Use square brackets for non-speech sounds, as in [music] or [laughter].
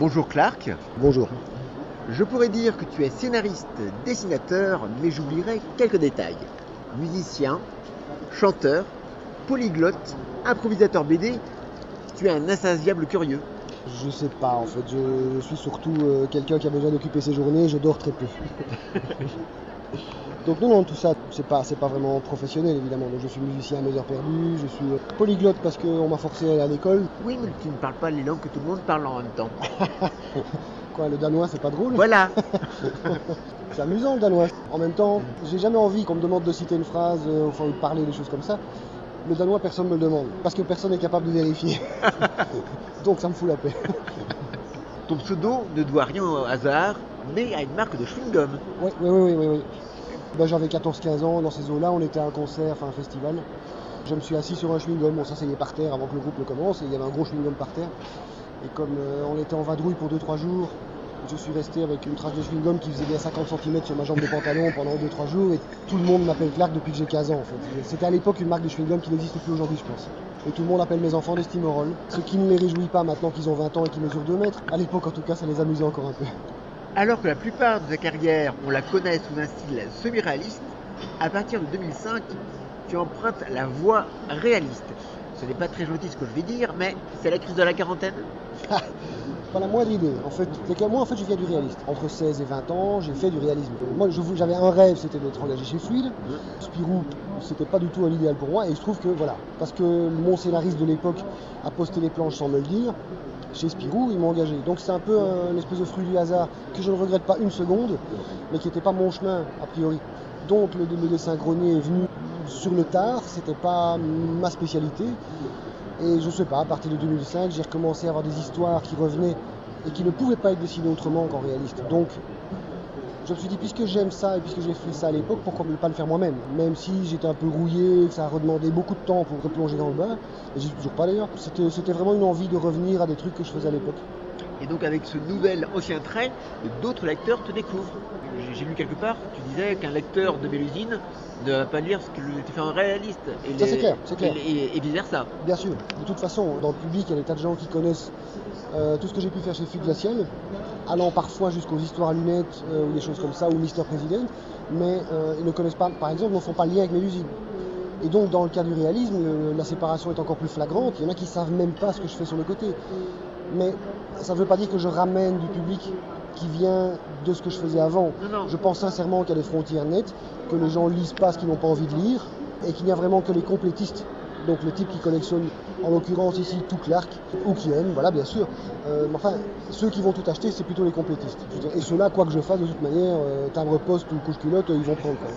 Bonjour Clark. Bonjour. Je pourrais dire que tu es scénariste, dessinateur, mais j'oublierai quelques détails. Musicien, chanteur, polyglotte, improvisateur BD, tu es un insatiable curieux. Je sais pas en fait, je suis surtout euh, quelqu'un qui a besoin d'occuper ses journées, je dors très peu. [laughs] Donc non, non, tout ça, c'est pas, c'est pas vraiment professionnel évidemment. Donc je suis musicien à mes heures perdues, je suis polyglotte parce qu'on m'a forcé à aller à l'école. Oui, mais tu ne parles pas les langues que tout le monde parle en même temps. [laughs] Quoi, le danois c'est pas drôle? Voilà. [laughs] C'est amusant le danois. En même temps, j'ai jamais envie qu'on me demande de citer une phrase, euh, enfin ou de parler des choses comme ça. Le danois, personne ne me le demande, parce que personne n'est capable de vérifier. [laughs] Donc ça me fout la paix. Ton pseudo ne doit rien au hasard, mais à une marque de chewing-gum. Oui, oui, oui, oui, oui. Ben, J'avais 14-15 ans, dans ces eaux-là, on était à un concert, enfin un festival. Je me suis assis sur un chewing-gum, on s'asseyait par terre avant que le groupe ne commence, et il y avait un gros chewing-gum par terre. Et comme euh, on était en vadrouille pour 2-3 jours, je suis resté avec une trace de chewing-gum qui faisait bien 50 cm sur ma jambe de pantalon pendant 2-3 jours, et tout le monde m'appelle Clark depuis que j'ai 15 ans en fait. C'était à l'époque une marque de chewing-gum qui n'existe plus aujourd'hui, je pense. Et tout le monde appelle mes enfants des ce qui ne les réjouit pas maintenant qu'ils ont 20 ans et qu'ils mesurent 2 mètres. À l'époque, en tout cas, ça les amusait encore un peu. Alors que la plupart de ta carrière, on la connaît sous un style semi-réaliste, à partir de 2005, tu empruntes la voie réaliste. Ce n'est pas très gentil ce que je vais dire, mais c'est la crise de la quarantaine. [laughs] Pas la moindre idée. En fait, c'est que moi, en fait, je viens du réaliste. Entre 16 et 20 ans, j'ai fait du réalisme. Moi, j'avais un rêve, c'était d'être engagé chez Fluide. Spirou, c'était pas du tout un idéal pour moi. Et il se trouve que, voilà, parce que mon scénariste de l'époque a posté les planches sans me le dire, chez Spirou, ils m'ont engagé. Donc c'est un peu un- une espèce de fruit du hasard que je ne regrette pas une seconde, mais qui n'était pas mon chemin, a priori. Donc le, le dessin grenier est venu sur le tard, c'était pas ma spécialité. Et je sais pas, à partir de 2005, j'ai recommencé à avoir des histoires qui revenaient et qui ne pouvaient pas être dessinées autrement qu'en réaliste. Donc, je me suis dit, puisque j'aime ça et puisque j'ai fait ça à l'époque, pourquoi ne pas le faire moi-même? Même si j'étais un peu rouillé, que ça a redemandé beaucoup de temps pour replonger dans le bain, et suis toujours pas d'ailleurs, c'était vraiment une envie de revenir à des trucs que je faisais à l'époque. Et donc avec ce nouvel ancien trait, d'autres lecteurs te découvrent. J'ai- lu quelque part, tu disais qu'un lecteur de Mélusine ne va pas lire ce que tu fais en réaliste. Et Ça, c'est clair, c'est clair. Et, et vice versa. Bien sûr, de toute façon, dans le public, il y a des tas de gens qui connaissent euh, tout ce que j'ai pu faire chez Fugue Glacial, allant parfois jusqu'aux histoires à lunettes euh, ou des choses comme ça, ou Mister President, mais euh, ils ne connaissent pas, par exemple, ne font pas le lien avec Mélusine. Et donc, dans le cas du réalisme, le- la séparation est encore plus flagrante. Il y en a qui savent même pas ce que je fais sur le côté. Mais ça ne veut pas dire que je ramène du public qui vient de ce que je faisais avant. Non, non. Je pense sincèrement qu'il y a des frontières nettes, que les gens lisent pas ce qu'ils n'ont pas envie de lire, et qu'il n'y a vraiment que les complétistes. Donc le type qui collectionne, en l'occurrence ici, tout Clark, ou qui aime, voilà, bien sûr. Euh, mais enfin, ceux qui vont tout acheter, c'est plutôt les complétistes. Je veux dire, Et ceux-là, quoi que je fasse, de toute manière, euh, timbre poste ou couche culotte, ils vont prendre. quoi.